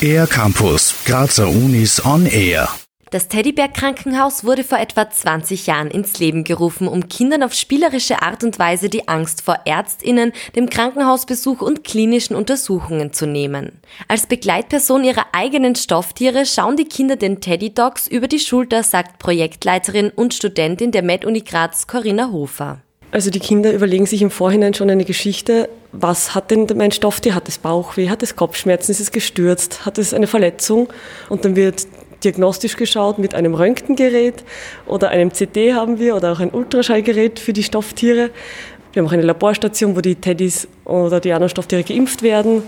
Air Campus, Grazer Unis on Air. Das Teddybär Krankenhaus wurde vor etwa 20 Jahren ins Leben gerufen, um Kindern auf spielerische Art und Weise die Angst vor Ärztinnen, dem Krankenhausbesuch und klinischen Untersuchungen zu nehmen. Als Begleitperson ihrer eigenen Stofftiere schauen die Kinder den Teddy Dogs über die Schulter, sagt Projektleiterin und Studentin der Med-Uni Graz Corinna Hofer. Also die Kinder überlegen sich im Vorhinein schon eine Geschichte, was hat denn mein Stofftier? Hat es Bauchweh? Hat es Kopfschmerzen? Ist es gestürzt? Hat es eine Verletzung? Und dann wird diagnostisch geschaut mit einem Röntgengerät oder einem CT haben wir oder auch ein Ultraschallgerät für die Stofftiere. Wir haben auch eine Laborstation, wo die Teddys oder die anderen Stofftiere geimpft werden,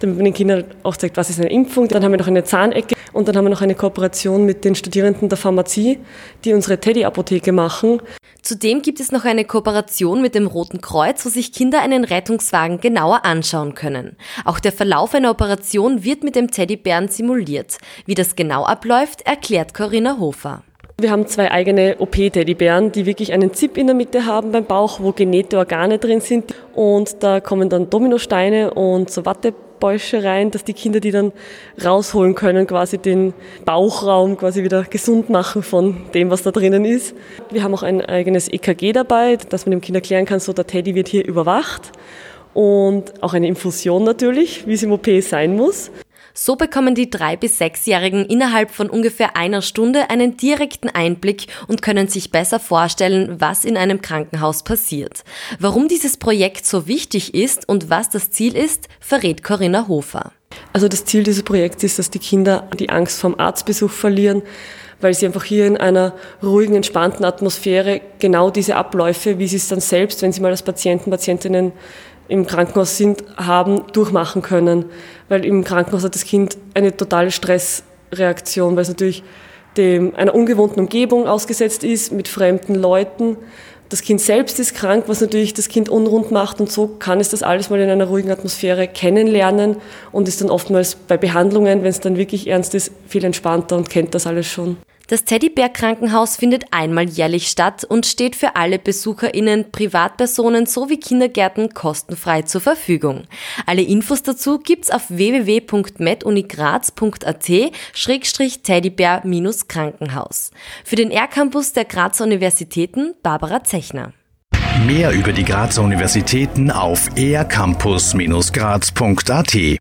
damit man den Kindern auch zeigt, was ist eine Impfung. Dann haben wir noch eine Zahnecke und dann haben wir noch eine Kooperation mit den Studierenden der Pharmazie, die unsere Teddy-Apotheke machen. Zudem gibt es noch eine Kooperation mit dem Roten Kreuz, wo sich Kinder einen Rettungswagen genauer anschauen können. Auch der Verlauf einer Operation wird mit dem Teddybären simuliert. Wie das genau abläuft, erklärt Corinna Hofer. Wir haben zwei eigene OP-Teddybären, die wirklich einen Zip in der Mitte haben beim Bauch, wo genähte Organe drin sind. Und da kommen dann Dominosteine und so Wattebäusche rein, dass die Kinder die dann rausholen können, quasi den Bauchraum quasi wieder gesund machen von dem, was da drinnen ist. Wir haben auch ein eigenes EKG dabei, dass man dem Kind erklären kann, so der Teddy wird hier überwacht. Und auch eine Infusion natürlich, wie es im OP sein muss. So bekommen die drei bis sechsjährigen innerhalb von ungefähr einer Stunde einen direkten Einblick und können sich besser vorstellen, was in einem Krankenhaus passiert. Warum dieses Projekt so wichtig ist und was das Ziel ist, verrät Corinna Hofer. Also das Ziel dieses Projekts ist, dass die Kinder die Angst vom Arztbesuch verlieren, weil sie einfach hier in einer ruhigen, entspannten Atmosphäre genau diese Abläufe, wie sie es dann selbst, wenn sie mal als Patienten, Patientinnen im Krankenhaus sind, haben, durchmachen können. Weil im Krankenhaus hat das Kind eine totale Stressreaktion, weil es natürlich dem, einer ungewohnten Umgebung ausgesetzt ist, mit fremden Leuten. Das Kind selbst ist krank, was natürlich das Kind unrund macht und so kann es das alles mal in einer ruhigen Atmosphäre kennenlernen und ist dann oftmals bei Behandlungen, wenn es dann wirklich ernst ist, viel entspannter und kennt das alles schon. Das Teddybär-Krankenhaus findet einmal jährlich statt und steht für alle BesucherInnen, Privatpersonen sowie Kindergärten kostenfrei zur Verfügung. Alle Infos dazu gibt's auf www.medunigraz.at-teddybär-krankenhaus. Für den R-Campus der Grazer Universitäten Barbara Zechner. Mehr über die Grazer Universitäten auf ercampus-graz.at